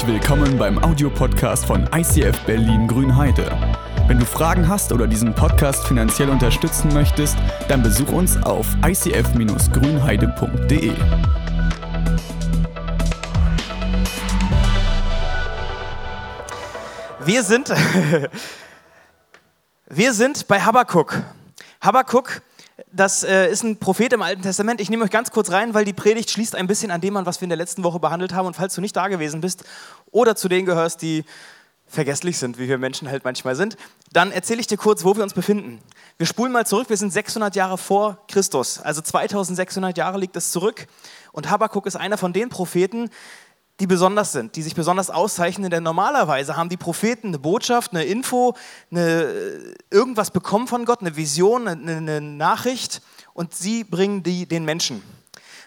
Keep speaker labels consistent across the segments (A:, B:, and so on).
A: Herzlich willkommen beim Audiopodcast von ICF Berlin Grünheide. Wenn du Fragen hast oder diesen Podcast finanziell unterstützen möchtest, dann besuch uns auf icf-grünheide.de.
B: Wir sind, wir sind bei Habakkuk. Habakkuk, das äh, ist ein Prophet im Alten Testament. Ich nehme euch ganz kurz rein, weil die Predigt schließt ein bisschen an dem an, was wir in der letzten Woche behandelt haben. Und falls du nicht da gewesen bist oder zu denen gehörst, die vergesslich sind, wie wir Menschen halt manchmal sind, dann erzähle ich dir kurz, wo wir uns befinden. Wir spulen mal zurück, wir sind 600 Jahre vor Christus, also 2600 Jahre liegt es zurück. Und Habakkuk ist einer von den Propheten, die besonders sind, die sich besonders auszeichnen, denn normalerweise haben die Propheten eine Botschaft, eine Info, eine, irgendwas bekommen von Gott, eine Vision, eine, eine Nachricht und sie bringen die den Menschen.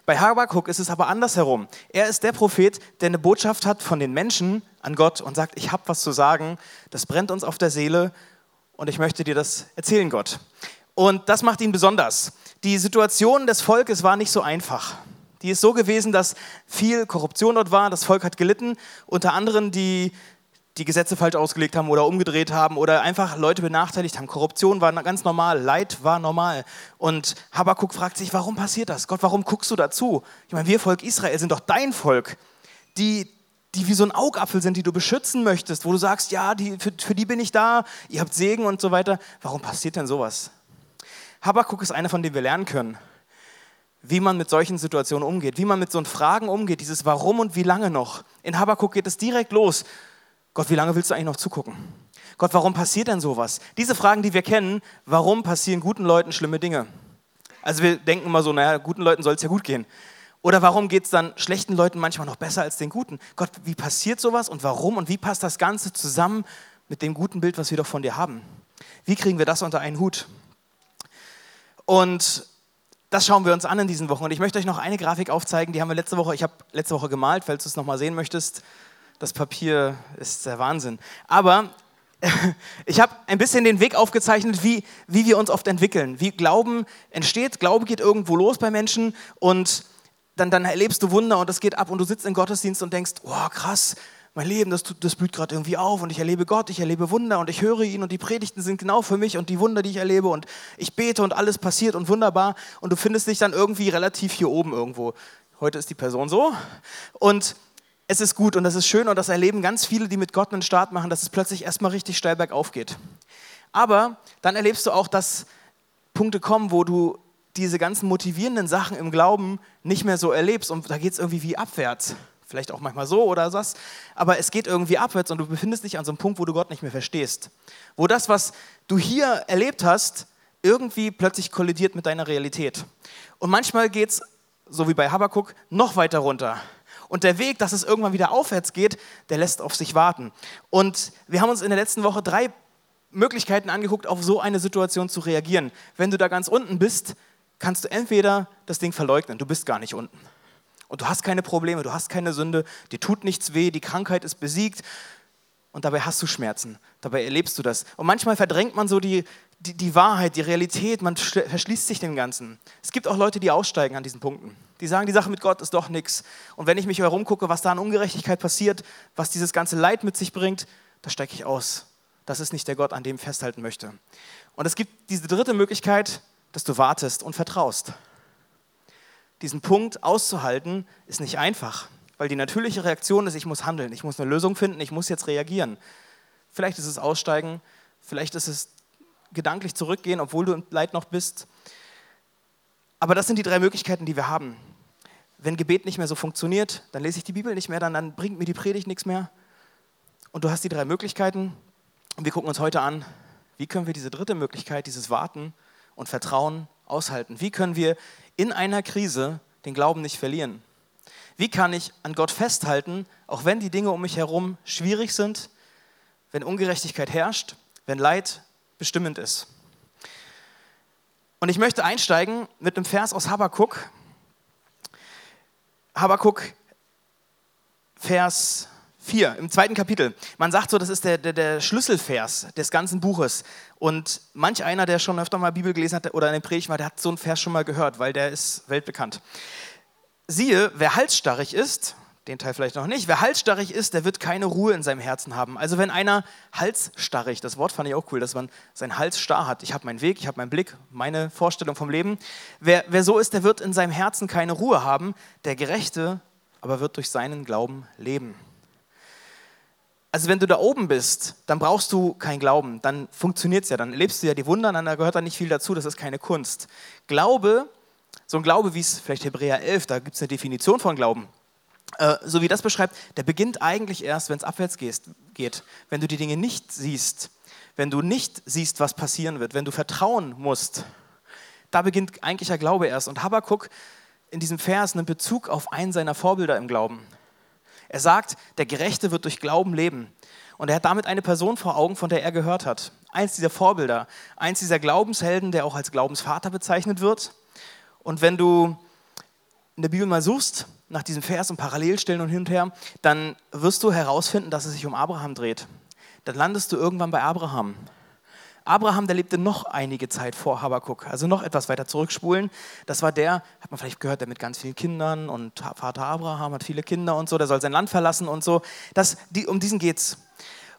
B: Bei Habakkuk ist es aber andersherum. Er ist der Prophet, der eine Botschaft hat von den Menschen an Gott und sagt, ich habe was zu sagen, das brennt uns auf der Seele und ich möchte dir das erzählen, Gott. Und das macht ihn besonders. Die Situation des Volkes war nicht so einfach. Die ist so gewesen, dass viel Korruption dort war, das Volk hat gelitten, unter anderem die die Gesetze falsch ausgelegt haben oder umgedreht haben oder einfach Leute benachteiligt haben. Korruption war ganz normal, Leid war normal. Und Habakkuk fragt sich, warum passiert das? Gott, warum guckst du dazu? Ich meine, wir Volk Israel sind doch dein Volk, die, die wie so ein Augapfel sind, die du beschützen möchtest, wo du sagst, ja, die, für, für die bin ich da, ihr habt Segen und so weiter. Warum passiert denn sowas? Habakkuk ist einer, von dem wir lernen können wie man mit solchen Situationen umgeht, wie man mit so Fragen umgeht, dieses Warum und wie lange noch. In Habakkuk geht es direkt los. Gott, wie lange willst du eigentlich noch zugucken? Gott, warum passiert denn sowas? Diese Fragen, die wir kennen, warum passieren guten Leuten schlimme Dinge? Also wir denken immer so, naja, guten Leuten soll es ja gut gehen. Oder warum geht es dann schlechten Leuten manchmal noch besser als den guten? Gott, wie passiert sowas und warum und wie passt das Ganze zusammen mit dem guten Bild, was wir doch von dir haben? Wie kriegen wir das unter einen Hut? Und das schauen wir uns an in diesen Wochen. Und ich möchte euch noch eine Grafik aufzeigen, die haben wir letzte Woche, ich habe letzte Woche gemalt, falls du es nochmal sehen möchtest. Das Papier ist der Wahnsinn. Aber ich habe ein bisschen den Weg aufgezeichnet, wie, wie wir uns oft entwickeln, wie Glauben entsteht. Glaube geht irgendwo los bei Menschen und dann, dann erlebst du Wunder und es geht ab und du sitzt im Gottesdienst und denkst, wow, krass, mein Leben, das, das blüht gerade irgendwie auf und ich erlebe Gott, ich erlebe Wunder und ich höre ihn und die Predigten sind genau für mich und die Wunder, die ich erlebe und ich bete und alles passiert und wunderbar und du findest dich dann irgendwie relativ hier oben irgendwo. Heute ist die Person so und es ist gut und das ist schön und das erleben ganz viele, die mit Gott einen Start machen, dass es plötzlich erstmal richtig steil bergauf geht. Aber dann erlebst du auch, dass Punkte kommen, wo du diese ganzen motivierenden Sachen im Glauben nicht mehr so erlebst und da geht es irgendwie wie abwärts. Vielleicht auch manchmal so oder was. Aber es geht irgendwie abwärts und du befindest dich an so einem Punkt, wo du Gott nicht mehr verstehst. Wo das, was du hier erlebt hast, irgendwie plötzlich kollidiert mit deiner Realität. Und manchmal geht es, so wie bei Habakkuk, noch weiter runter. Und der Weg, dass es irgendwann wieder aufwärts geht, der lässt auf sich warten. Und wir haben uns in der letzten Woche drei Möglichkeiten angeguckt, auf so eine Situation zu reagieren. Wenn du da ganz unten bist, kannst du entweder das Ding verleugnen, du bist gar nicht unten. Und du hast keine Probleme, du hast keine Sünde, dir tut nichts weh, die Krankheit ist besiegt und dabei hast du Schmerzen, dabei erlebst du das. Und manchmal verdrängt man so die, die, die Wahrheit, die Realität, man verschließt sich dem Ganzen. Es gibt auch Leute, die aussteigen an diesen Punkten. Die sagen, die Sache mit Gott ist doch nichts. Und wenn ich mich herumgucke, was da an Ungerechtigkeit passiert, was dieses ganze Leid mit sich bringt, da steige ich aus. Das ist nicht der Gott, an dem ich festhalten möchte. Und es gibt diese dritte Möglichkeit, dass du wartest und vertraust diesen Punkt auszuhalten, ist nicht einfach, weil die natürliche Reaktion ist, ich muss handeln, ich muss eine Lösung finden, ich muss jetzt reagieren. Vielleicht ist es Aussteigen, vielleicht ist es gedanklich zurückgehen, obwohl du im Leid noch bist. Aber das sind die drei Möglichkeiten, die wir haben. Wenn Gebet nicht mehr so funktioniert, dann lese ich die Bibel nicht mehr, dann, dann bringt mir die Predigt nichts mehr. Und du hast die drei Möglichkeiten. Und wir gucken uns heute an, wie können wir diese dritte Möglichkeit, dieses Warten und Vertrauen aushalten? Wie können wir in einer Krise den Glauben nicht verlieren? Wie kann ich an Gott festhalten, auch wenn die Dinge um mich herum schwierig sind, wenn Ungerechtigkeit herrscht, wenn Leid bestimmend ist? Und ich möchte einsteigen mit einem Vers aus Habakkuk. Habakkuk, Vers 4, im zweiten Kapitel. Man sagt so, das ist der, der, der, Schlüsselvers des ganzen Buches. Und manch einer, der schon öfter mal Bibel gelesen hat oder in der Predigt war, der hat so einen Vers schon mal gehört, weil der ist weltbekannt. Siehe, wer halsstarrig ist, den Teil vielleicht noch nicht. Wer halsstarrig ist, der wird keine Ruhe in seinem Herzen haben. Also wenn einer halsstarrig, das Wort fand ich auch cool, dass man seinen Hals starr hat. Ich habe meinen Weg, ich habe meinen Blick, meine Vorstellung vom Leben. Wer, wer so ist, der wird in seinem Herzen keine Ruhe haben. Der Gerechte aber wird durch seinen Glauben leben. Also wenn du da oben bist, dann brauchst du keinen Glauben, dann funktioniert es ja, dann erlebst du ja die Wunder, dann gehört da nicht viel dazu, das ist keine Kunst. Glaube, so ein Glaube wie es vielleicht Hebräer 11, da gibt es eine Definition von Glauben, äh, so wie das beschreibt, der beginnt eigentlich erst, wenn es abwärts geht, wenn du die Dinge nicht siehst, wenn du nicht siehst, was passieren wird, wenn du vertrauen musst. Da beginnt eigentlich der Glaube erst. Und Habakkuk in diesem Vers einen Bezug auf einen seiner Vorbilder im Glauben. Er sagt, der Gerechte wird durch Glauben leben. Und er hat damit eine Person vor Augen, von der er gehört hat. Eins dieser Vorbilder, eins dieser Glaubenshelden, der auch als Glaubensvater bezeichnet wird. Und wenn du in der Bibel mal suchst, nach diesem Vers und Parallelstellen und hin und her, dann wirst du herausfinden, dass es sich um Abraham dreht. Dann landest du irgendwann bei Abraham. Abraham, der lebte noch einige Zeit vor Habakkuk, also noch etwas weiter zurückspulen. Das war der, hat man vielleicht gehört, der mit ganz vielen Kindern und Vater Abraham hat viele Kinder und so, der soll sein Land verlassen und so. Das, die, um diesen geht's.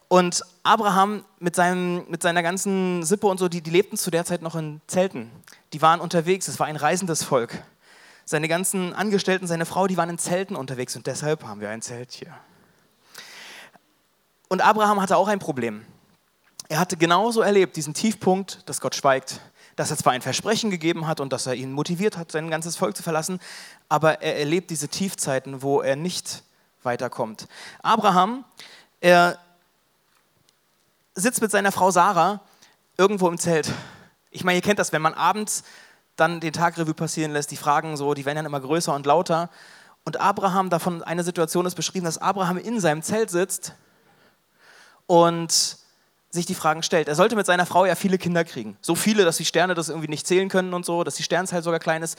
B: Und Abraham mit, seinem, mit seiner ganzen Sippe und so, die, die lebten zu der Zeit noch in Zelten. Die waren unterwegs, es war ein reisendes Volk. Seine ganzen Angestellten, seine Frau, die waren in Zelten unterwegs und deshalb haben wir ein Zelt hier. Und Abraham hatte auch ein Problem. Er hatte genauso erlebt, diesen Tiefpunkt, dass Gott schweigt, dass er zwar ein Versprechen gegeben hat und dass er ihn motiviert hat, sein ganzes Volk zu verlassen, aber er erlebt diese Tiefzeiten, wo er nicht weiterkommt. Abraham, er sitzt mit seiner Frau Sarah irgendwo im Zelt. Ich meine, ihr kennt das, wenn man abends dann den Tag Revue passieren lässt, die Fragen so, die werden dann immer größer und lauter. Und Abraham, davon eine Situation ist beschrieben, dass Abraham in seinem Zelt sitzt und sich die Fragen stellt. Er sollte mit seiner Frau ja viele Kinder kriegen. So viele, dass die Sterne das irgendwie nicht zählen können und so, dass die Sternzahl sogar klein ist.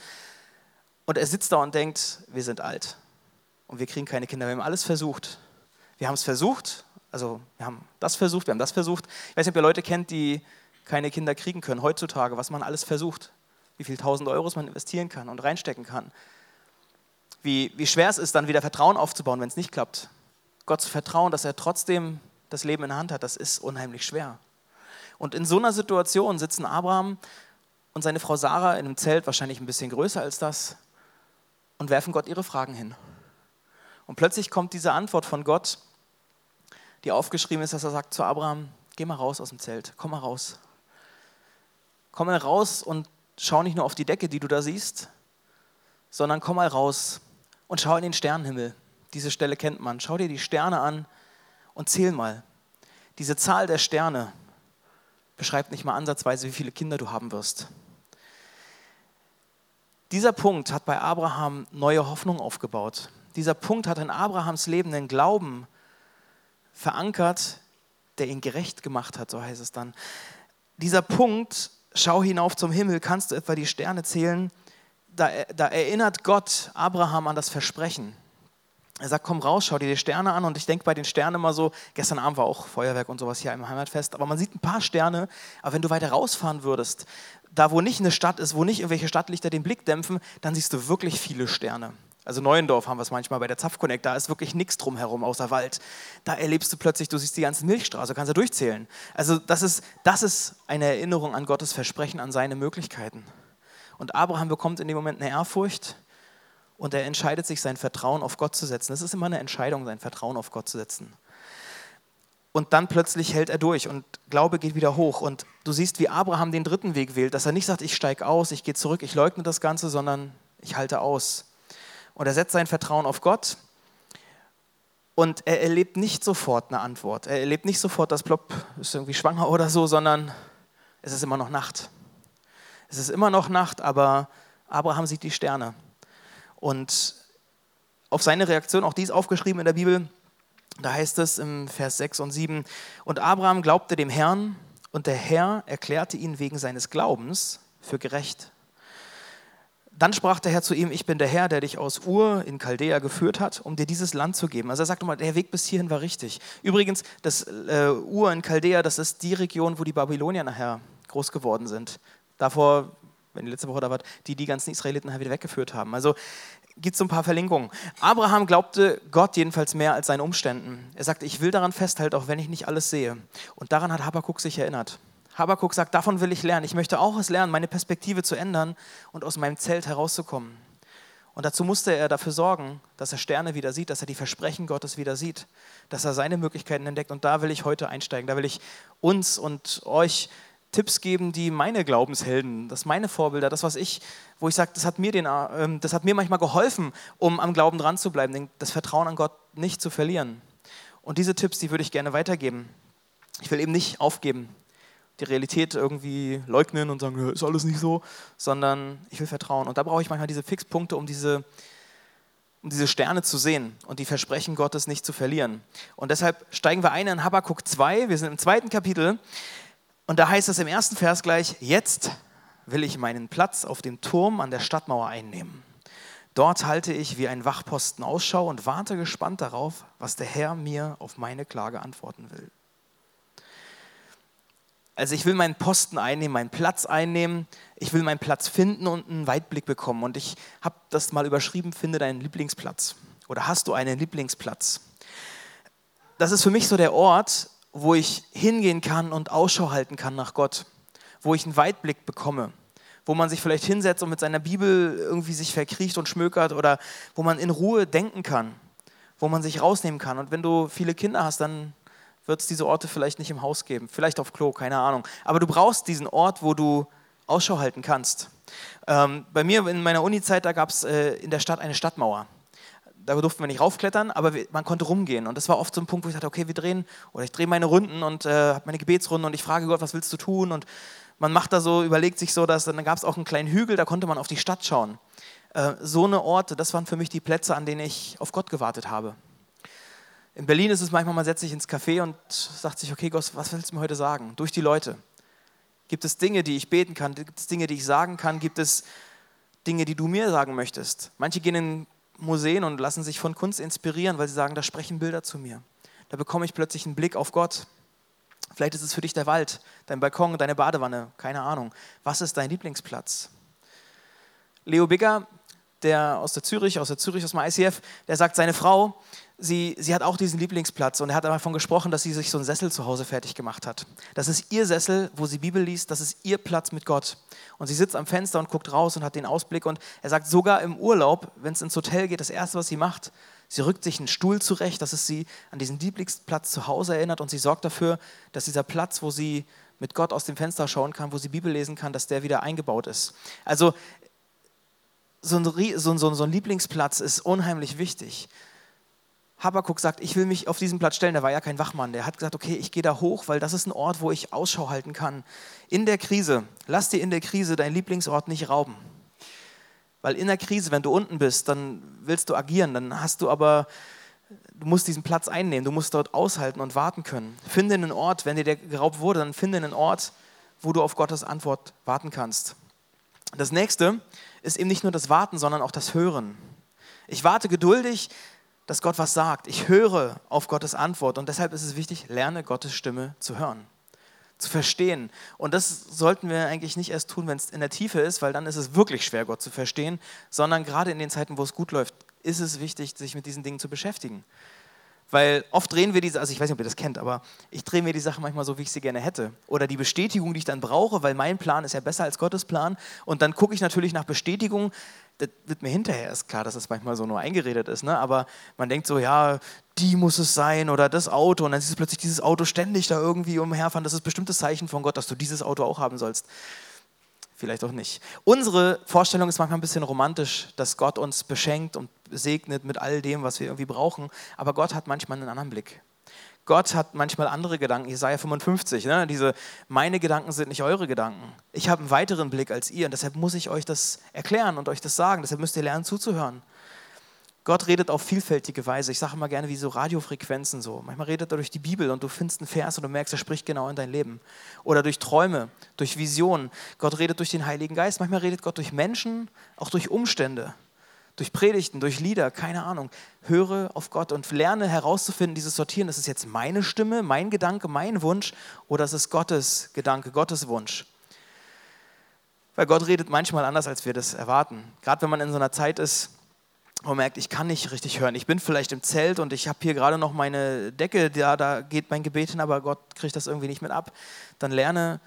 B: Und er sitzt da und denkt, wir sind alt und wir kriegen keine Kinder. Wir haben alles versucht. Wir haben es versucht, also wir haben das versucht, wir haben das versucht. Ich weiß nicht, ob ihr Leute kennt, die keine Kinder kriegen können heutzutage, was man alles versucht wie viel tausend Euros man investieren kann und reinstecken kann. Wie, wie schwer es ist, dann wieder Vertrauen aufzubauen, wenn es nicht klappt. Gott zu vertrauen, dass er trotzdem das Leben in der Hand hat, das ist unheimlich schwer. Und in so einer Situation sitzen Abraham und seine Frau Sarah in einem Zelt, wahrscheinlich ein bisschen größer als das, und werfen Gott ihre Fragen hin. Und plötzlich kommt diese Antwort von Gott, die aufgeschrieben ist, dass er sagt zu Abraham, geh mal raus aus dem Zelt, komm mal raus. Komm mal raus und schau nicht nur auf die Decke, die du da siehst, sondern komm mal raus und schau in den Sternenhimmel. Diese Stelle kennt man. Schau dir die Sterne an und zähl mal. Diese Zahl der Sterne beschreibt nicht mal ansatzweise, wie viele Kinder du haben wirst. Dieser Punkt hat bei Abraham neue Hoffnung aufgebaut. Dieser Punkt hat in Abrahams Leben den Glauben verankert, der ihn gerecht gemacht hat, so heißt es dann. Dieser Punkt schau hinauf zum Himmel, kannst du etwa die Sterne zählen? Da, da, erinnert Gott Abraham an das Versprechen. Er sagt, komm raus, schau dir die Sterne an. Und ich denke bei den Sternen immer so, gestern Abend war auch Feuerwerk und sowas hier im Heimatfest, aber man sieht ein paar Sterne. Aber wenn du weiter rausfahren würdest, da wo nicht eine Stadt ist, wo nicht irgendwelche Stadtlichter den Blick dämpfen, dann siehst du wirklich viele Sterne. Also Neuendorf haben wir es manchmal bei der Zapfconnect, da ist wirklich nichts drumherum außer Wald. Da erlebst du plötzlich, du siehst die ganze Milchstraße, kannst du durchzählen. Also das ist, das ist eine Erinnerung an Gottes Versprechen, an seine Möglichkeiten. Und Abraham bekommt in dem Moment eine Ehrfurcht und er entscheidet sich, sein Vertrauen auf Gott zu setzen. Das ist immer eine Entscheidung, sein Vertrauen auf Gott zu setzen. Und dann plötzlich hält er durch und Glaube geht wieder hoch. Und du siehst, wie Abraham den dritten Weg wählt, dass er nicht sagt, ich steige aus, ich gehe zurück, ich leugne das Ganze, sondern ich halte aus. Und er setzt sein Vertrauen auf Gott und er erlebt nicht sofort eine Antwort. Er erlebt nicht sofort, dass Plopp ist irgendwie schwanger oder so, sondern es ist immer noch Nacht. Es ist immer noch Nacht, aber Abraham sieht die Sterne. Und auf seine Reaktion, auch die ist aufgeschrieben in der Bibel, da heißt es im Vers 6 und 7, und Abraham glaubte dem Herrn und der Herr erklärte ihn wegen seines Glaubens für gerecht. Dann sprach der Herr zu ihm, ich bin der Herr, der dich aus Ur in Chaldea geführt hat, um dir dieses Land zu geben. Also er sagt nochmal, der Weg bis hierhin war richtig. Übrigens, das äh, Ur in Chaldea, das ist die Region, wo die Babylonier nachher groß geworden sind. Davor, wenn die letzte Woche da war, die die ganzen Israeliten nachher wieder weggeführt haben. Also gibt es so ein paar Verlinkungen. Abraham glaubte Gott jedenfalls mehr als seinen Umständen. Er sagte, ich will daran festhalten, auch wenn ich nicht alles sehe. Und daran hat Habakkuk sich erinnert. Habakkuk sagt, davon will ich lernen. Ich möchte auch es lernen, meine Perspektive zu ändern und aus meinem Zelt herauszukommen. Und dazu musste er dafür sorgen, dass er Sterne wieder sieht, dass er die Versprechen Gottes wieder sieht, dass er seine Möglichkeiten entdeckt. Und da will ich heute einsteigen. Da will ich uns und euch Tipps geben, die meine Glaubenshelden, das meine Vorbilder, das was ich, wo ich sage, das hat mir äh, das hat mir manchmal geholfen, um am Glauben dran zu bleiben, das Vertrauen an Gott nicht zu verlieren. Und diese Tipps, die würde ich gerne weitergeben. Ich will eben nicht aufgeben, die Realität irgendwie leugnen und sagen, ist alles nicht so, sondern ich will vertrauen. Und da brauche ich manchmal diese Fixpunkte, um diese, um diese Sterne zu sehen und die Versprechen Gottes nicht zu verlieren. Und deshalb steigen wir ein in Habakkuk 2. Wir sind im zweiten Kapitel. Und da heißt es im ersten Vers gleich, jetzt will ich meinen Platz auf dem Turm an der Stadtmauer einnehmen. Dort halte ich wie ein Wachposten Ausschau und warte gespannt darauf, was der Herr mir auf meine Klage antworten will. Also ich will meinen Posten einnehmen, meinen Platz einnehmen, ich will meinen Platz finden und einen Weitblick bekommen. Und ich habe das mal überschrieben, finde deinen Lieblingsplatz. Oder hast du einen Lieblingsplatz? Das ist für mich so der Ort, wo ich hingehen kann und Ausschau halten kann nach Gott, wo ich einen Weitblick bekomme, wo man sich vielleicht hinsetzt und mit seiner Bibel irgendwie sich verkriecht und schmökert oder wo man in Ruhe denken kann, wo man sich rausnehmen kann. Und wenn du viele Kinder hast, dann wird es diese Orte vielleicht nicht im Haus geben, vielleicht auf Klo, keine Ahnung. Aber du brauchst diesen Ort, wo du Ausschau halten kannst. Ähm, bei mir in meiner Uni-Zeit, da gab es äh, in der Stadt eine Stadtmauer da durften wir nicht raufklettern, aber wir, man konnte rumgehen. Und das war oft so ein Punkt, wo ich dachte, okay, wir drehen, oder ich drehe meine Runden und äh, habe meine Gebetsrunden und ich frage Gott, was willst du tun? Und man macht da so, überlegt sich so, dass dann gab es auch einen kleinen Hügel, da konnte man auf die Stadt schauen. Äh, so eine Orte, das waren für mich die Plätze, an denen ich auf Gott gewartet habe. In Berlin ist es manchmal, man setzt sich ins Café und sagt sich, okay, Gott, was willst du mir heute sagen? Durch die Leute. Gibt es Dinge, die ich beten kann? Gibt es Dinge, die ich sagen kann? Gibt es Dinge, die du mir sagen möchtest? Manche gehen in Museen und lassen sich von Kunst inspirieren, weil sie sagen, da sprechen Bilder zu mir. Da bekomme ich plötzlich einen Blick auf Gott. Vielleicht ist es für dich der Wald, dein Balkon, deine Badewanne, keine Ahnung. Was ist dein Lieblingsplatz? Leo Bigger, der aus der Zürich, aus der Zürich, aus dem ICF, der sagt, seine Frau, sie, sie hat auch diesen Lieblingsplatz und er hat davon gesprochen, dass sie sich so einen Sessel zu Hause fertig gemacht hat. Das ist ihr Sessel, wo sie Bibel liest, das ist ihr Platz mit Gott. Und sie sitzt am Fenster und guckt raus und hat den Ausblick und er sagt, sogar im Urlaub, wenn es ins Hotel geht, das Erste, was sie macht, sie rückt sich einen Stuhl zurecht, dass es sie an diesen Lieblingsplatz zu Hause erinnert und sie sorgt dafür, dass dieser Platz, wo sie mit Gott aus dem Fenster schauen kann, wo sie Bibel lesen kann, dass der wieder eingebaut ist. Also so ein, so, so, so ein Lieblingsplatz ist unheimlich wichtig. Habakuk sagt, ich will mich auf diesen Platz stellen. Der war ja kein Wachmann. Der hat gesagt, okay, ich gehe da hoch, weil das ist ein Ort, wo ich Ausschau halten kann. In der Krise, lass dir in der Krise deinen Lieblingsort nicht rauben. Weil in der Krise, wenn du unten bist, dann willst du agieren, dann hast du aber, du musst diesen Platz einnehmen, du musst dort aushalten und warten können. Finde einen Ort, wenn dir der geraubt wurde, dann finde einen Ort, wo du auf Gottes Antwort warten kannst. Das nächste ist eben nicht nur das Warten, sondern auch das Hören. Ich warte geduldig, dass Gott was sagt. Ich höre auf Gottes Antwort und deshalb ist es wichtig, lerne Gottes Stimme zu hören, zu verstehen. Und das sollten wir eigentlich nicht erst tun, wenn es in der Tiefe ist, weil dann ist es wirklich schwer, Gott zu verstehen, sondern gerade in den Zeiten, wo es gut läuft, ist es wichtig, sich mit diesen Dingen zu beschäftigen. Weil oft drehen wir diese, also ich weiß nicht, ob ihr das kennt, aber ich drehe mir die Sache manchmal so, wie ich sie gerne hätte. Oder die Bestätigung, die ich dann brauche, weil mein Plan ist ja besser als Gottes Plan. Und dann gucke ich natürlich nach Bestätigung. Das wird mir hinterher erst klar, dass das manchmal so nur eingeredet ist. Ne? Aber man denkt so, ja, die muss es sein oder das Auto. Und dann siehst du plötzlich dieses Auto ständig da irgendwie umherfahren. Das ist bestimmtes Zeichen von Gott, dass du dieses Auto auch haben sollst vielleicht auch nicht. Unsere Vorstellung ist manchmal ein bisschen romantisch, dass Gott uns beschenkt und segnet mit all dem, was wir irgendwie brauchen. Aber Gott hat manchmal einen anderen Blick. Gott hat manchmal andere Gedanken. Jesaja 55, ne? diese, meine Gedanken sind nicht eure Gedanken. Ich habe einen weiteren Blick als ihr und deshalb muss ich euch das erklären und euch das sagen. Deshalb müsst ihr lernen zuzuhören. Gott redet auf vielfältige Weise. Ich sage immer gerne wie so Radiofrequenzen so. Manchmal redet er durch die Bibel und du findest einen Vers und du merkst, er spricht genau in dein Leben. Oder durch Träume, durch Visionen. Gott redet durch den Heiligen Geist. Manchmal redet Gott durch Menschen, auch durch Umstände, durch Predigten, durch Lieder, keine Ahnung. Höre auf Gott und lerne herauszufinden, dieses Sortieren. Ist es jetzt meine Stimme, mein Gedanke, mein Wunsch oder ist es Gottes Gedanke, Gottes Wunsch? Weil Gott redet manchmal anders, als wir das erwarten. Gerade wenn man in so einer Zeit ist, wo man merkt, ich kann nicht richtig hören. Ich bin vielleicht im Zelt und ich habe hier gerade noch meine Decke, da, da geht mein Gebet hin, aber Gott kriegt das irgendwie nicht mit ab. Dann lerne,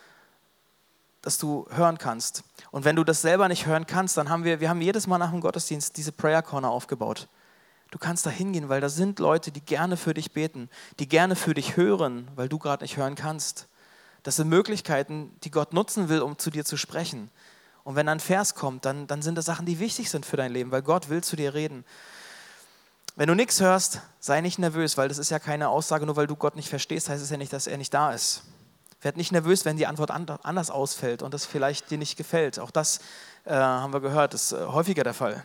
B: dass du hören kannst. Und wenn du das selber nicht hören kannst, dann haben wir, wir haben jedes Mal nach dem Gottesdienst diese Prayer Corner aufgebaut. Du kannst da hingehen, weil da sind Leute, die gerne für dich beten, die gerne für dich hören, weil du gerade nicht hören kannst. Das sind Möglichkeiten, die Gott nutzen will, um zu dir zu sprechen. Und wenn ein Vers kommt, dann, dann sind das Sachen, die wichtig sind für dein Leben, weil Gott will zu dir reden. Wenn du nichts hörst, sei nicht nervös, weil das ist ja keine Aussage, nur weil du Gott nicht verstehst, heißt es ja nicht, dass er nicht da ist. Werd nicht nervös, wenn die Antwort anders ausfällt und das vielleicht dir nicht gefällt. Auch das äh, haben wir gehört, ist äh, häufiger der Fall.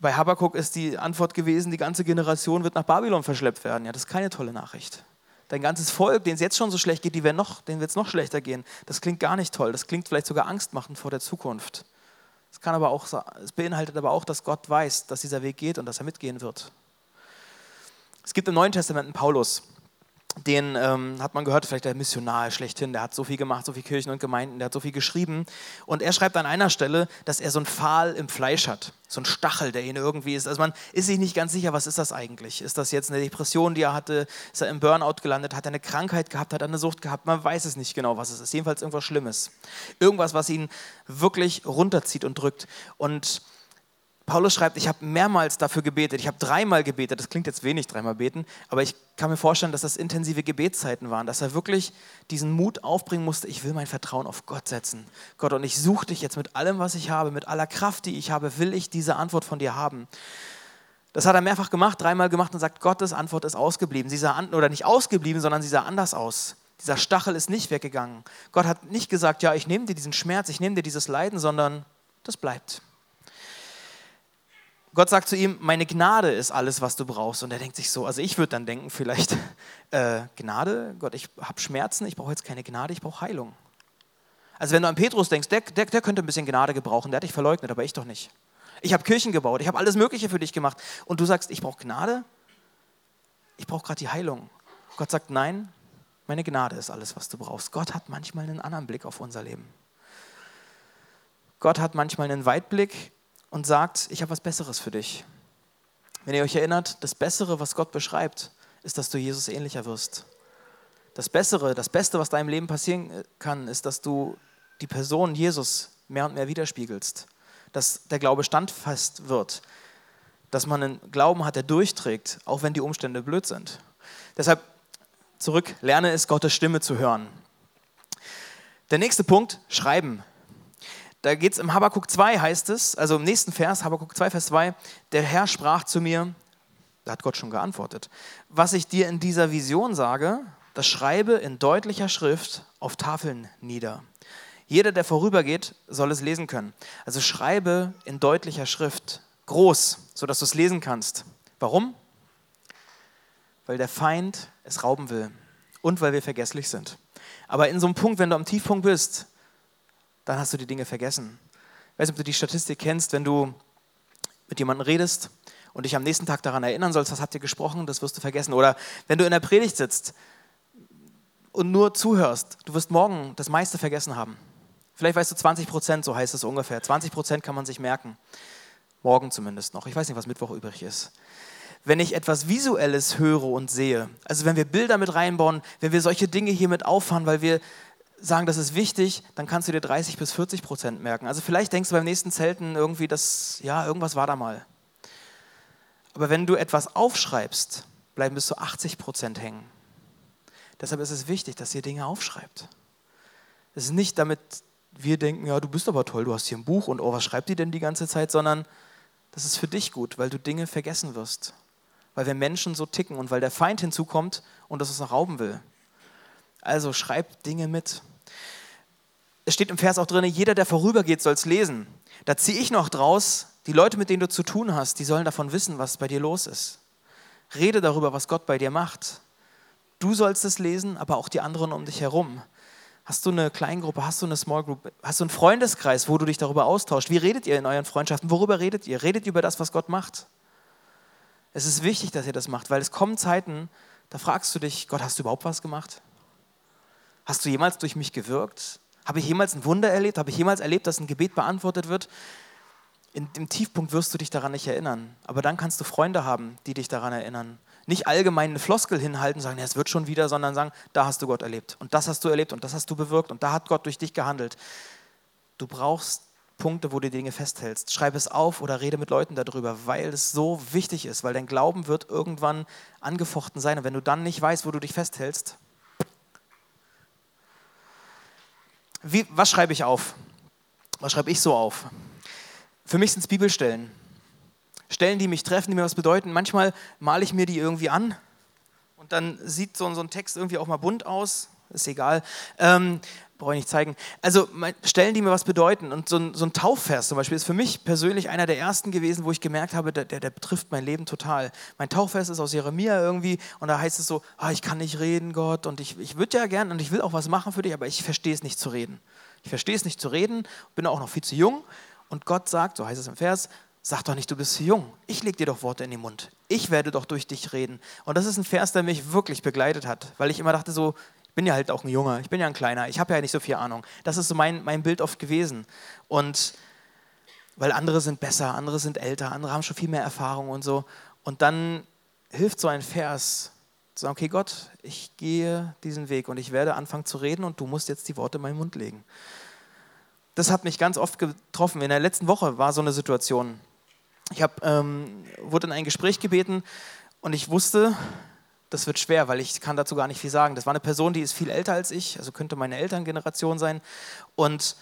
B: Bei Habakkuk ist die Antwort gewesen, die ganze Generation wird nach Babylon verschleppt werden. Ja, das ist keine tolle Nachricht. Dein ganzes Volk, denen es jetzt schon so schlecht geht, die noch, denen wird es noch schlechter gehen. Das klingt gar nicht toll. Das klingt vielleicht sogar angstmachend vor der Zukunft. Es kann aber auch, es beinhaltet aber auch, dass Gott weiß, dass dieser Weg geht und dass er mitgehen wird. Es gibt im Neuen Testament einen Paulus, den ähm, hat man gehört, vielleicht der Missionar schlechthin, der hat so viel gemacht, so viele Kirchen und Gemeinden, der hat so viel geschrieben. Und er schreibt an einer Stelle, dass er so einen Pfahl im Fleisch hat, so einen Stachel, der ihn irgendwie ist. Also man ist sich nicht ganz sicher, was ist das eigentlich? Ist das jetzt eine Depression, die er hatte? Ist er im Burnout gelandet? Hat er eine Krankheit gehabt? Hat er eine Sucht gehabt? Man weiß es nicht genau, was es ist. Jedenfalls irgendwas Schlimmes. Irgendwas, was ihn wirklich runterzieht und drückt. Und Paulus schreibt, ich habe mehrmals dafür gebetet, ich habe dreimal gebetet, das klingt jetzt wenig, dreimal beten, aber ich kann mir vorstellen, dass das intensive Gebetszeiten waren, dass er wirklich diesen Mut aufbringen musste, ich will mein Vertrauen auf Gott setzen. Gott, und ich suche dich jetzt mit allem, was ich habe, mit aller Kraft, die ich habe, will ich diese Antwort von dir haben. Das hat er mehrfach gemacht, dreimal gemacht und sagt, Gottes Antwort ist ausgeblieben. Sie sah oder nicht ausgeblieben, sondern sie sah anders aus. Dieser Stachel ist nicht weggegangen. Gott hat nicht gesagt, ja, ich nehme dir diesen Schmerz, ich nehme dir dieses Leiden, sondern das bleibt. Gott sagt zu ihm, meine Gnade ist alles, was du brauchst. Und er denkt sich so, also ich würde dann denken, vielleicht, äh, Gnade, Gott, ich habe Schmerzen, ich brauche jetzt keine Gnade, ich brauche Heilung. Also wenn du an Petrus denkst, der, der, der könnte ein bisschen Gnade gebrauchen, der hat dich verleugnet, aber ich doch nicht. Ich habe Kirchen gebaut, ich habe alles Mögliche für dich gemacht. Und du sagst, ich brauche Gnade, ich brauche gerade die Heilung. Gott sagt, nein, meine Gnade ist alles, was du brauchst. Gott hat manchmal einen anderen Blick auf unser Leben. Gott hat manchmal einen Weitblick und sagt, ich habe was Besseres für dich. Wenn ihr euch erinnert, das Bessere, was Gott beschreibt, ist, dass du Jesus ähnlicher wirst. Das Bessere, das Beste, was deinem Leben passieren kann, ist, dass du die Person Jesus mehr und mehr widerspiegelst. Dass der Glaube standfest wird. Dass man einen Glauben hat, der durchträgt, auch wenn die Umstände blöd sind. Deshalb zurück, lerne es, Gottes Stimme zu hören. Der nächste Punkt, schreiben. Da geht es im Habakkuk 2, heißt es, also im nächsten Vers, Habakkuk 2, Vers 2, der Herr sprach zu mir, da hat Gott schon geantwortet, was ich dir in dieser Vision sage, das schreibe in deutlicher Schrift auf Tafeln nieder. Jeder, der vorübergeht, soll es lesen können. Also schreibe in deutlicher Schrift, groß, sodass du es lesen kannst. Warum? Weil der Feind es rauben will und weil wir vergesslich sind. Aber in so einem Punkt, wenn du am Tiefpunkt bist, dann hast du die Dinge vergessen. Ich weiß nicht, ob du die Statistik kennst, wenn du mit jemandem redest und dich am nächsten Tag daran erinnern sollst, was habt ihr gesprochen, das wirst du vergessen. Oder wenn du in der Predigt sitzt und nur zuhörst, du wirst morgen das meiste vergessen haben. Vielleicht weißt du 20 Prozent, so heißt es ungefähr. 20 Prozent kann man sich merken. Morgen zumindest noch. Ich weiß nicht, was Mittwoch übrig ist. Wenn ich etwas Visuelles höre und sehe, also wenn wir Bilder mit reinbauen, wenn wir solche Dinge hier mit auffahren, weil wir sagen, das ist wichtig, dann kannst du dir 30 bis 40 Prozent merken. Also vielleicht denkst du beim nächsten Zelten irgendwie, dass, ja, irgendwas war da mal. Aber wenn du etwas aufschreibst, bleiben bis zu 80 Prozent hängen. Deshalb ist es wichtig, dass ihr Dinge aufschreibt. Es ist nicht damit wir denken, ja, du bist aber toll, du hast hier ein Buch und oh, was schreibt die denn die ganze Zeit, sondern das ist für dich gut, weil du Dinge vergessen wirst. Weil wir Menschen so ticken und weil der Feind hinzukommt und das uns noch rauben will. Also schreib Dinge mit es steht im Vers auch drin, jeder, der vorübergeht, soll es lesen. Da ziehe ich noch draus, die Leute, mit denen du zu tun hast, die sollen davon wissen, was bei dir los ist. Rede darüber, was Gott bei dir macht. Du sollst es lesen, aber auch die anderen um dich herum. Hast du eine Kleingruppe, hast du eine Small Group, hast du einen Freundeskreis, wo du dich darüber austauscht? Wie redet ihr in euren Freundschaften? Worüber redet ihr? Redet über das, was Gott macht? Es ist wichtig, dass ihr das macht, weil es kommen Zeiten, da fragst du dich, Gott, hast du überhaupt was gemacht? Hast du jemals durch mich gewirkt? Habe ich jemals ein Wunder erlebt? Habe ich jemals erlebt, dass ein Gebet beantwortet wird? in dem Tiefpunkt wirst du dich daran nicht erinnern. Aber dann kannst du Freunde haben, die dich daran erinnern. Nicht allgemein eine Floskel hinhalten, sagen, es wird schon wieder, sondern sagen, da hast du Gott erlebt. Und das hast du erlebt und das hast du bewirkt und da hat Gott durch dich gehandelt. Du brauchst Punkte, wo du Dinge festhältst. Schreib es auf oder rede mit Leuten darüber, weil es so wichtig ist, weil dein Glauben wird irgendwann angefochten sein. Und wenn du dann nicht weißt, wo du dich festhältst, wie, was schreibe ich auf? Was schreibe ich so auf? Für mich sind es Bibelstellen. Stellen, die mich treffen, die mir was bedeuten. Manchmal male ich mir die irgendwie an und dann sieht so, so ein Text irgendwie auch mal bunt aus. Ist egal. Ähm, brauche ich nicht zeigen. Also Stellen, die mir was bedeuten. Und so ein, so ein, Taufvers zum Beispiel ist für mich persönlich einer der ersten gewesen, wo ich gemerkt habe, der, der, der betrifft mein Leben total. Mein Taufvers ist aus Jeremia irgendwie und da heißt es so, ah, ich kann nicht reden, Gott, und ich, ich würde ja gern und ich will auch was machen für dich, aber ich verstehe es nicht zu reden. Ich verstehe es nicht zu reden, bin auch noch viel zu jung und Gott sagt, so heißt es im Vers, Sag doch nicht, du bist zu jung. Ich leg dir doch Worte in den Mund. Ich werde doch durch dich reden. Und das ist ein Vers, der mich wirklich begleitet hat, weil ich immer dachte so, bin ja halt auch ein Junger, ich bin ja ein Kleiner, ich habe ja nicht so viel Ahnung. Das ist so mein, mein Bild oft gewesen. Und weil andere sind besser, andere sind älter, andere haben schon viel mehr Erfahrung und so. Und dann hilft so ein Vers, zu sagen, okay Gott, ich gehe diesen Weg und ich werde anfangen zu reden und du musst jetzt die Worte in meinen Mund legen. Das hat mich ganz oft getroffen. In der letzten Woche war so eine Situation. Ich hab, ähm, wurde in ein Gespräch gebeten und ich wusste, das wird schwer, weil ich kann dazu gar nicht viel sagen. Das war eine Person, die ist viel älter als ich, also könnte meine Elterngeneration sein. Und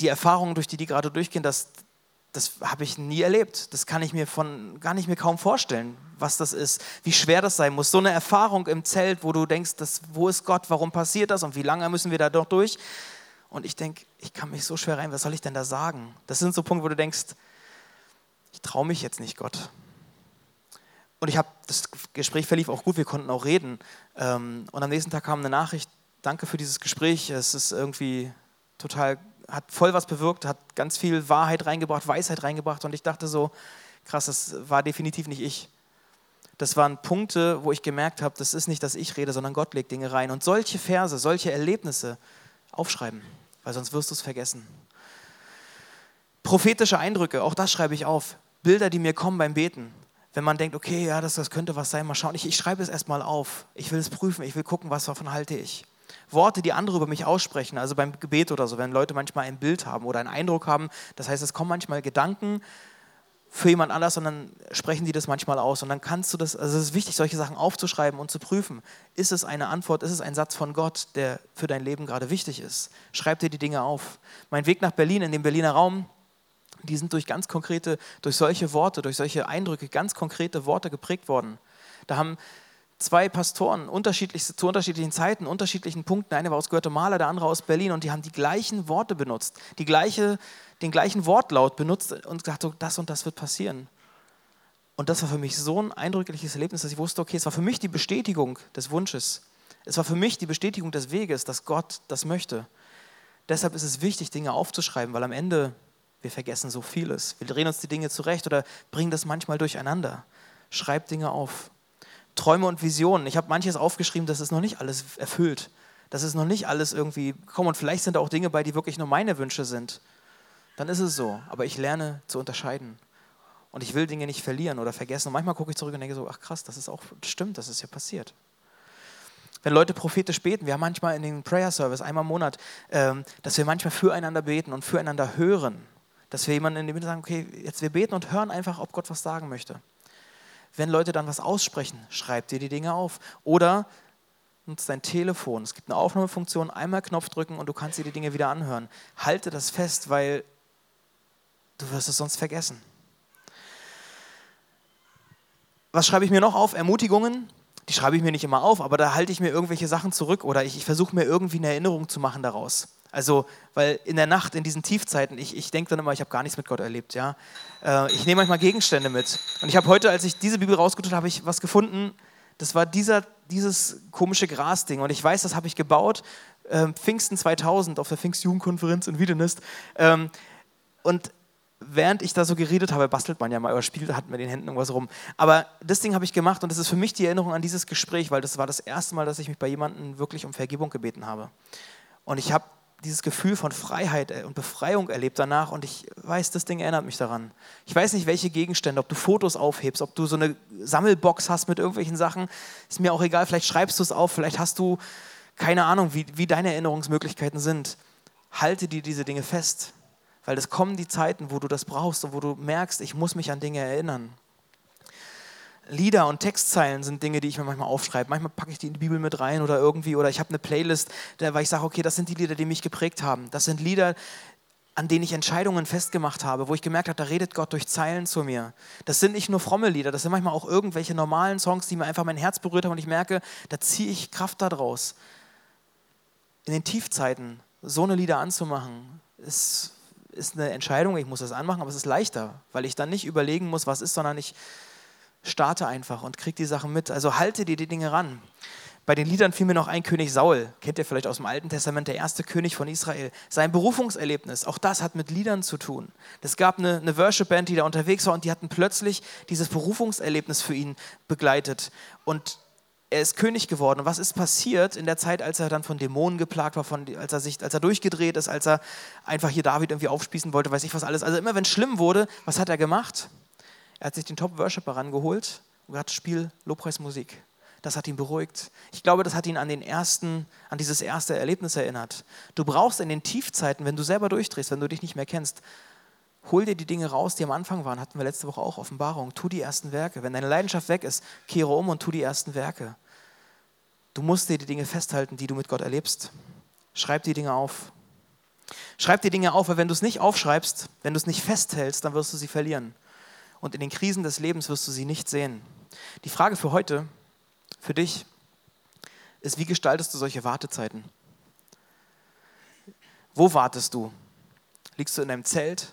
B: die Erfahrungen, durch die die gerade durchgehen, das, das habe ich nie erlebt. Das kann ich mir von gar nicht mehr kaum vorstellen, was das ist, wie schwer das sein muss. So eine Erfahrung im Zelt, wo du denkst, das, wo ist Gott, warum passiert das und wie lange müssen wir da doch durch? Und ich denke, ich kann mich so schwer rein, was soll ich denn da sagen? Das sind so Punkte, wo du denkst, ich traue mich jetzt nicht, Gott. Und ich habe, das Gespräch verlief auch gut, wir konnten auch reden. Ähm, und am nächsten Tag kam eine Nachricht, danke für dieses Gespräch, es ist irgendwie total, hat voll was bewirkt, hat ganz viel Wahrheit reingebracht, Weisheit reingebracht. Und ich dachte so, krass, das war definitiv nicht ich. Das waren Punkte, wo ich gemerkt habe, das ist nicht, dass ich rede, sondern Gott legt Dinge rein. Und solche Verse, solche Erlebnisse aufschreiben, weil sonst wirst du es vergessen. Prophetische Eindrücke, auch das schreibe ich auf. Bilder, die mir kommen beim Beten wenn man denkt, okay, ja, das, das könnte was sein, mal schauen. Ich, ich schreibe es erstmal auf. Ich will es prüfen, ich will gucken, was davon halte ich. Worte, die andere über mich aussprechen, also beim Gebet oder so, wenn Leute manchmal ein Bild haben oder einen Eindruck haben, das heißt, es kommen manchmal Gedanken für jemand anders und dann sprechen die das manchmal aus und dann kannst du das, also es ist wichtig, solche Sachen aufzuschreiben und zu prüfen. Ist es eine Antwort, ist es ein Satz von Gott, der für dein Leben gerade wichtig ist? Schreib dir die Dinge auf. Mein Weg nach Berlin, in dem Berliner Raum, die sind durch ganz konkrete, durch solche Worte, durch solche Eindrücke, ganz konkrete Worte geprägt worden. Da haben zwei Pastoren unterschiedlich, zu unterschiedlichen Zeiten, unterschiedlichen Punkten, eine war aus Guatemala, der andere aus Berlin, und die haben die gleichen Worte benutzt, die gleiche, den gleichen Wortlaut benutzt und gesagt, so, das und das wird passieren. Und das war für mich so ein eindrückliches Erlebnis, dass ich wusste, okay, es war für mich die Bestätigung des Wunsches. Es war für mich die Bestätigung des Weges, dass Gott das möchte. Deshalb ist es wichtig, Dinge aufzuschreiben, weil am Ende wir vergessen so vieles. Wir drehen uns die Dinge zurecht oder bringen das manchmal durcheinander. Schreib Dinge auf. Träume und Visionen. Ich habe manches aufgeschrieben, das ist noch nicht alles erfüllt. Das ist noch nicht alles irgendwie komm und vielleicht sind da auch Dinge bei, die wirklich nur meine Wünsche sind. Dann ist es so. Aber ich lerne zu unterscheiden. Und ich will Dinge nicht verlieren oder vergessen. Und manchmal gucke ich zurück und denke so, ach krass, das ist auch, stimmt, das ist ja passiert. Wenn Leute prophetisch beten, wir haben manchmal in den Prayer Service einmal im Monat, ähm, dass wir manchmal füreinander beten und füreinander hören. Dass wir jemanden in die Mitte sagen, okay, jetzt wir beten und hören einfach, ob Gott was sagen möchte. Wenn Leute dann was aussprechen, schreib dir die Dinge auf. Oder nutzt dein Telefon. Es gibt eine Aufnahmefunktion, einmal Knopf drücken und du kannst dir die Dinge wieder anhören. Halte das fest, weil du wirst es sonst vergessen. Was schreibe ich mir noch auf? Ermutigungen. Die schreibe ich mir nicht immer auf, aber da halte ich mir irgendwelche Sachen zurück oder ich, ich versuche mir irgendwie eine Erinnerung zu machen daraus. Also, weil in der Nacht, in diesen Tiefzeiten, ich, ich denke dann immer, ich habe gar nichts mit Gott erlebt. Ja? Äh, ich nehme manchmal Gegenstände mit. Und ich habe heute, als ich diese Bibel rausgeholt habe, ich was gefunden. Das war dieser, dieses komische Grasding. Und ich weiß, das habe ich gebaut, äh, Pfingsten 2000 auf der Pfingstjugendkonferenz in Wiedenest. Ähm, und während ich da so geredet habe, bastelt man ja mal oder spielt, hat mit den Händen irgendwas rum. Aber das Ding habe ich gemacht und das ist für mich die Erinnerung an dieses Gespräch, weil das war das erste Mal, dass ich mich bei jemandem wirklich um Vergebung gebeten habe. Und ich habe dieses Gefühl von Freiheit äh, und Befreiung erlebt danach und ich weiß, das Ding erinnert mich daran. Ich weiß nicht, welche Gegenstände, ob du Fotos aufhebst, ob du so eine Sammelbox hast mit irgendwelchen Sachen, ist mir auch egal, vielleicht schreibst du es auf, vielleicht hast du keine Ahnung, wie, wie deine Erinnerungsmöglichkeiten sind. Halte dir diese Dinge fest, weil es kommen die Zeiten, wo du das brauchst und wo du merkst, ich muss mich an Dinge erinnern. Lieder und Textzeilen sind Dinge, die ich mir manchmal aufschreibe. Manchmal packe ich die in die Bibel mit rein oder irgendwie, oder ich habe eine Playlist, weil ich sage, okay, das sind die Lieder, die mich geprägt haben. Das sind Lieder, an denen ich Entscheidungen festgemacht habe, wo ich gemerkt habe, da redet Gott durch Zeilen zu mir. Das sind nicht nur fromme Lieder, das sind manchmal auch irgendwelche normalen Songs, die mir einfach mein Herz berührt haben und ich merke, da ziehe ich Kraft daraus. In den Tiefzeiten so eine Lieder anzumachen, ist, ist eine Entscheidung, ich muss das anmachen, aber es ist leichter, weil ich dann nicht überlegen muss, was ist, sondern ich starte einfach und krieg die Sachen mit. Also halte dir die Dinge ran. Bei den Liedern fiel mir noch ein König Saul, kennt ihr vielleicht aus dem Alten Testament, der erste König von Israel. Sein Berufungserlebnis, auch das hat mit Liedern zu tun. Es gab eine, eine Worship-Band, die da unterwegs war und die hatten plötzlich dieses Berufungserlebnis für ihn begleitet. Und er ist König geworden. Und was ist passiert in der Zeit, als er dann von Dämonen geplagt war, von, als, er sich, als er durchgedreht ist, als er einfach hier David irgendwie aufspießen wollte, weiß ich was alles. Also immer wenn es schlimm wurde, was hat er gemacht? Er hat sich den Top-Worshipper rangeholt und hat Spiel Lobpreismusik. Das hat ihn beruhigt. Ich glaube, das hat ihn an den ersten, an dieses erste Erlebnis erinnert. Du brauchst in den Tiefzeiten, wenn du selber durchdrehst, wenn du dich nicht mehr kennst, hol dir die Dinge raus, die am Anfang waren. Hatten wir letzte Woche auch Offenbarung. Tu die ersten Werke. Wenn deine Leidenschaft weg ist, kehre um und tu die ersten Werke. Du musst dir die Dinge festhalten, die du mit Gott erlebst. Schreib die Dinge auf. Schreib die Dinge auf, weil wenn du es nicht aufschreibst, wenn du es nicht festhältst, dann wirst du sie verlieren und in den Krisen des Lebens wirst du sie nicht sehen. Die Frage für heute, für dich, ist, wie gestaltest du solche Wartezeiten? Wo wartest du? Liegst du in einem Zelt?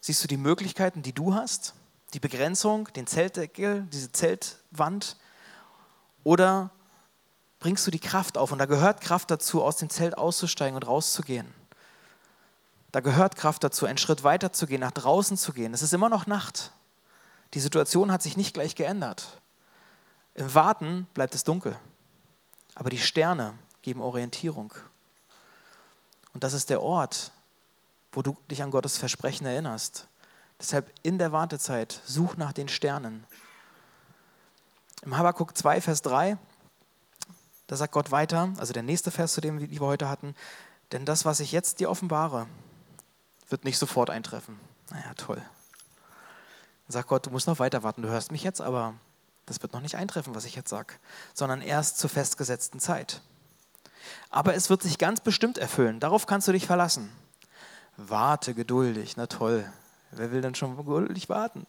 B: Siehst du die Möglichkeiten, die du hast? Die Begrenzung, den Zeltdeckel, diese Zeltwand? Oder bringst du die Kraft auf? Und da gehört Kraft dazu, aus dem Zelt auszusteigen und rauszugehen. Da gehört Kraft dazu, einen Schritt weiter zu gehen, nach draußen zu gehen. Es ist immer noch Nacht. Die Situation hat sich nicht gleich geändert. Im Warten bleibt es dunkel, aber die Sterne geben Orientierung. Und das ist der Ort, wo du dich an Gottes Versprechen erinnerst. Deshalb in der Wartezeit such nach den Sternen. Im Habakkuk 2, Vers 3, da sagt Gott weiter, also der nächste Vers, zu dem wir heute hatten, denn das, was ich jetzt dir offenbare, wird nicht sofort eintreffen. Naja, toll. Dann sagt Gott, du musst noch weiter warten. Du hörst mich jetzt, aber das wird noch nicht eintreffen, was ich jetzt sage, sondern erst zur festgesetzten Zeit. Aber es wird sich ganz bestimmt erfüllen. Darauf kannst du dich verlassen. Warte geduldig. Na toll. Wer will denn schon geduldig warten?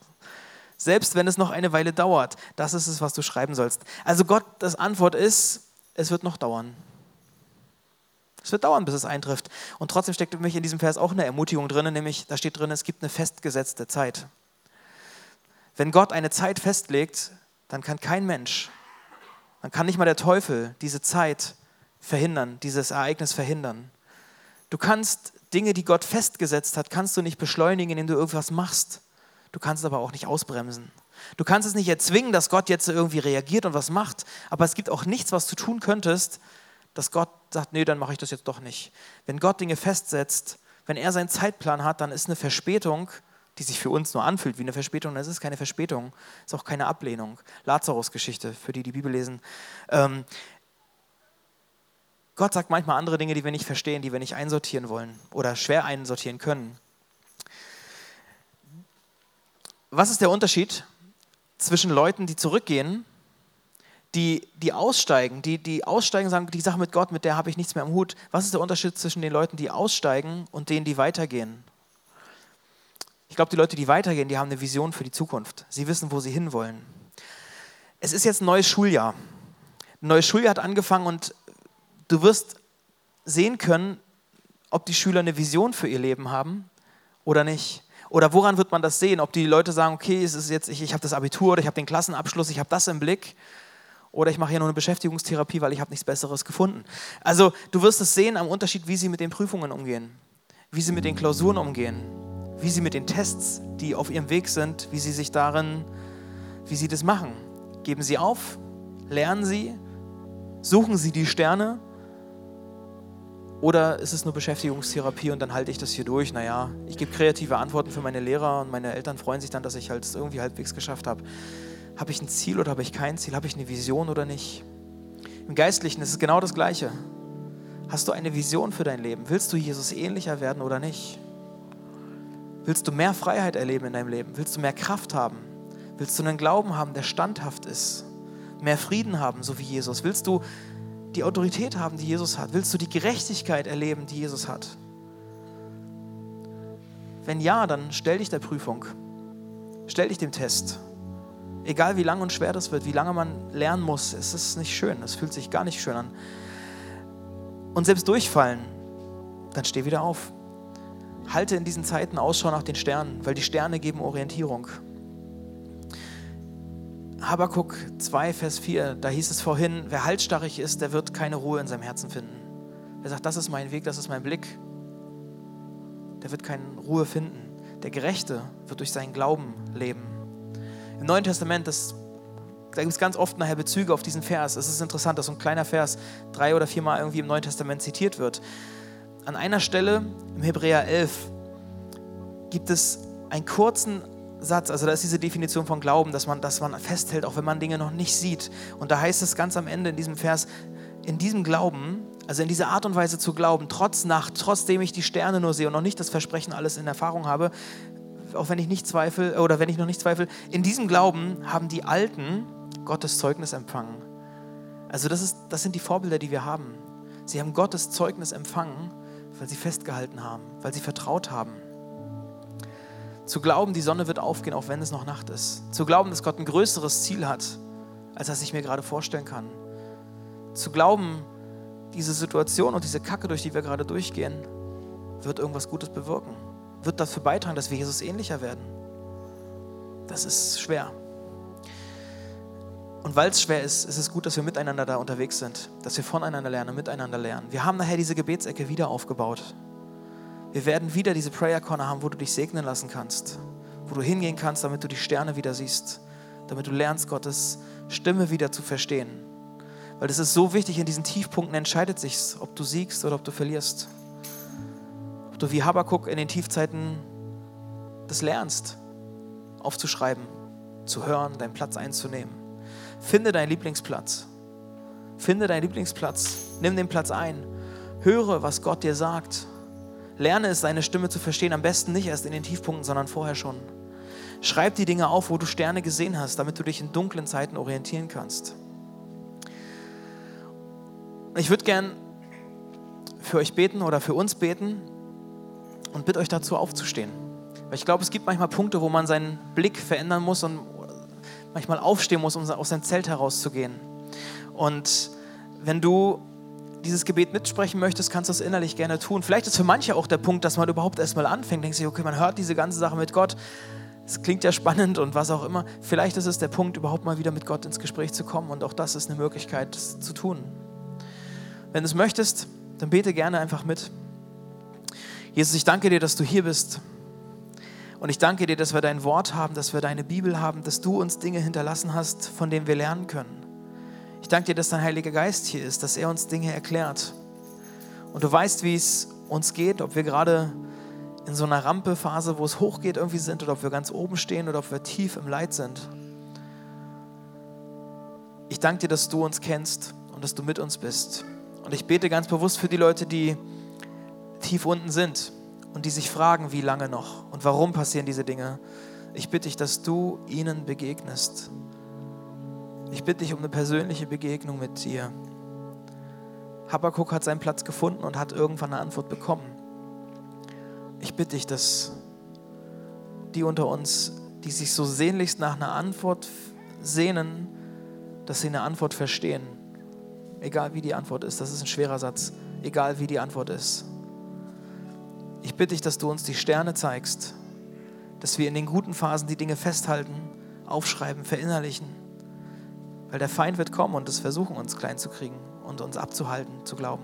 B: Selbst wenn es noch eine Weile dauert, das ist es, was du schreiben sollst. Also Gott, das Antwort ist, es wird noch dauern. Es wird dauern, bis es eintrifft. Und trotzdem steckt für mich in diesem Vers auch eine Ermutigung drin, nämlich da steht drin, es gibt eine festgesetzte Zeit. Wenn Gott eine Zeit festlegt, dann kann kein Mensch, dann kann nicht mal der Teufel diese Zeit verhindern, dieses Ereignis verhindern. Du kannst Dinge, die Gott festgesetzt hat, kannst du nicht beschleunigen, indem du irgendwas machst. Du kannst es aber auch nicht ausbremsen. Du kannst es nicht erzwingen, dass Gott jetzt irgendwie reagiert und was macht, aber es gibt auch nichts, was du tun könntest, dass Gott sagt, nee, dann mache ich das jetzt doch nicht. Wenn Gott Dinge festsetzt, wenn er seinen Zeitplan hat, dann ist eine Verspätung die sich für uns nur anfühlt wie eine Verspätung, das ist keine Verspätung, ist auch keine Ablehnung. Lazarus-Geschichte, für die die Bibel lesen. Ähm, Gott sagt manchmal andere Dinge, die wir nicht verstehen, die wir nicht einsortieren wollen oder schwer einsortieren können. Was ist der Unterschied zwischen Leuten, die zurückgehen, die, die aussteigen, die, die aussteigen, sagen, die Sache mit Gott, mit der habe ich nichts mehr am Hut. Was ist der Unterschied zwischen den Leuten, die aussteigen und denen, die weitergehen? Ich glaube, die Leute, die weitergehen, die haben eine Vision für die Zukunft. Sie wissen, wo sie hinwollen. Es ist jetzt ein neues Schuljahr. Ein neues Schuljahr hat angefangen und du wirst sehen können, ob die Schüler eine Vision für ihr Leben haben oder nicht. Oder woran wird man das sehen? Ob die Leute sagen, okay, es ist jetzt, ich, ich habe das Abitur oder ich habe den Klassenabschluss, ich habe das im Blick. Oder ich mache hier nur eine Beschäftigungstherapie, weil ich habe nichts Besseres gefunden. Also du wirst es sehen am Unterschied, wie sie mit den Prüfungen umgehen, wie sie mit den Klausuren umgehen wie sie mit den Tests, die auf ihrem Weg sind, wie sie sich darin, wie sie das machen. Geben sie auf, lernen sie, suchen sie die Sterne Oder ist es nur Beschäftigungstherapie und dann halte ich das hier durch? Naja, ich gebe kreative Antworten für meine Lehrer und meine Eltern freuen sich dann, dass ich halt irgendwie halbwegs geschafft habe. Habe ich ein Ziel oder habe ich kein Ziel? Habe ich eine Vision oder nicht? Im Geistlichen ist es genau das Gleiche. Hast du eine Vision für dein Leben? Willst du Jesus ähnlicher werden oder nicht? Willst du mehr Freiheit erleben in deinem Leben? Willst du mehr Kraft haben? Willst du einen Glauben haben, der standhaft ist? Mehr Frieden haben, so wie Jesus? Willst du die Autorität haben, die Jesus hat? Willst du die Gerechtigkeit erleben, die Jesus hat? Wenn ja, dann stell dich der Prüfung. Stell dich dem Test. Egal wie lang und schwer das wird, wie lange man lernen muss, es ist nicht schön. Es fühlt sich gar nicht schön an. Und selbst durchfallen, dann steh wieder auf. Halte in diesen Zeiten Ausschau nach den Sternen, weil die Sterne geben Orientierung. Habakuk 2, Vers 4, da hieß es vorhin, wer halsstarrig ist, der wird keine Ruhe in seinem Herzen finden. Wer sagt, das ist mein Weg, das ist mein Blick, der wird keine Ruhe finden. Der Gerechte wird durch seinen Glauben leben. Im Neuen Testament, das, da gibt es ganz oft nachher Bezüge auf diesen Vers. Es ist interessant, dass so ein kleiner Vers drei oder viermal irgendwie im Neuen Testament zitiert wird. An einer Stelle im Hebräer 11 gibt es einen kurzen Satz, also da ist diese Definition von Glauben, dass man, dass man festhält, auch wenn man Dinge noch nicht sieht. Und da heißt es ganz am Ende in diesem Vers, in diesem Glauben, also in dieser Art und Weise zu glauben, trotz Nacht, trotzdem ich die Sterne nur sehe und noch nicht das Versprechen alles in Erfahrung habe, auch wenn ich nicht zweifle oder wenn ich noch nicht zweifle, in diesem Glauben haben die Alten Gottes Zeugnis empfangen. Also das, ist, das sind die Vorbilder, die wir haben. Sie haben Gottes Zeugnis empfangen, weil sie festgehalten haben, weil sie vertraut haben. Zu glauben, die Sonne wird aufgehen, auch wenn es noch Nacht ist. Zu glauben, dass Gott ein größeres Ziel hat, als das ich mir gerade vorstellen kann. Zu glauben, diese Situation und diese Kacke, durch die wir gerade durchgehen, wird irgendwas Gutes bewirken. Wird dafür beitragen, dass wir Jesus ähnlicher werden. Das ist schwer. Und weil es schwer ist, ist es gut, dass wir miteinander da unterwegs sind, dass wir voneinander lernen, miteinander lernen. Wir haben nachher diese Gebetsecke wieder aufgebaut. Wir werden wieder diese Prayer Corner haben, wo du dich segnen lassen kannst, wo du hingehen kannst, damit du die Sterne wieder siehst, damit du lernst, Gottes Stimme wieder zu verstehen. Weil das ist so wichtig, in diesen Tiefpunkten entscheidet sich, ob du siegst oder ob du verlierst. Ob du wie Habakuk in den Tiefzeiten das lernst, aufzuschreiben, zu hören, deinen Platz einzunehmen. Finde deinen Lieblingsplatz. Finde deinen Lieblingsplatz. Nimm den Platz ein. Höre, was Gott dir sagt. Lerne es, seine Stimme zu verstehen. Am besten nicht erst in den Tiefpunkten, sondern vorher schon. Schreib die Dinge auf, wo du Sterne gesehen hast, damit du dich in dunklen Zeiten orientieren kannst. Ich würde gern für euch beten oder für uns beten und bitte euch dazu aufzustehen. Weil ich glaube, es gibt manchmal Punkte, wo man seinen Blick verändern muss und manchmal aufstehen muss, um aus seinem Zelt herauszugehen. Und wenn du dieses Gebet mitsprechen möchtest, kannst du das innerlich gerne tun. Vielleicht ist für manche auch der Punkt, dass man überhaupt erstmal anfängt, denkt sich, okay, man hört diese ganze Sache mit Gott. Es klingt ja spannend und was auch immer. Vielleicht ist es der Punkt, überhaupt mal wieder mit Gott ins Gespräch zu kommen und auch das ist eine Möglichkeit, das zu tun. Wenn du es möchtest, dann bete gerne einfach mit. Jesus, ich danke dir, dass du hier bist. Und ich danke dir, dass wir dein Wort haben, dass wir deine Bibel haben, dass du uns Dinge hinterlassen hast, von denen wir lernen können. Ich danke dir, dass dein Heiliger Geist hier ist, dass er uns Dinge erklärt. Und du weißt, wie es uns geht, ob wir gerade in so einer Rampephase, wo es hochgeht, irgendwie sind, oder ob wir ganz oben stehen oder ob wir tief im Leid sind. Ich danke dir, dass du uns kennst und dass du mit uns bist. Und ich bete ganz bewusst für die Leute, die tief unten sind und die sich fragen, wie lange noch und warum passieren diese Dinge. Ich bitte dich, dass du ihnen begegnest ich bitte dich um eine persönliche Begegnung mit dir. Habakkuk hat seinen Platz gefunden und hat irgendwann eine Antwort bekommen. Ich bitte dich, dass die unter uns, die sich so sehnlichst nach einer Antwort sehnen, dass sie eine Antwort verstehen. Egal wie die Antwort ist, das ist ein schwerer Satz. Egal wie die Antwort ist. Ich bitte dich, dass du uns die Sterne zeigst, dass wir in den guten Phasen die Dinge festhalten, aufschreiben, verinnerlichen weil der Feind wird kommen und es versuchen, uns klein zu kriegen und uns abzuhalten, zu glauben.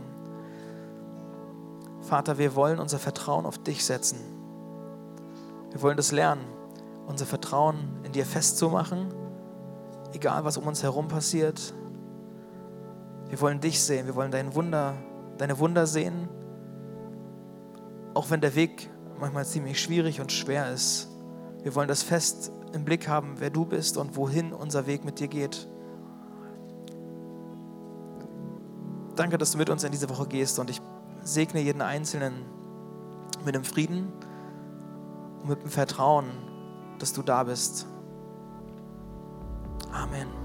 B: Vater, wir wollen unser Vertrauen auf dich setzen. Wir wollen das lernen, unser Vertrauen in dir festzumachen, egal was um uns herum passiert. Wir wollen dich sehen, wir wollen dein Wunder, deine Wunder sehen auch wenn der Weg manchmal ziemlich schwierig und schwer ist. Wir wollen das fest im Blick haben, wer du bist und wohin unser Weg mit dir geht. Danke, dass du mit uns in diese Woche gehst und ich segne jeden Einzelnen mit dem Frieden und mit dem Vertrauen, dass du da bist. Amen.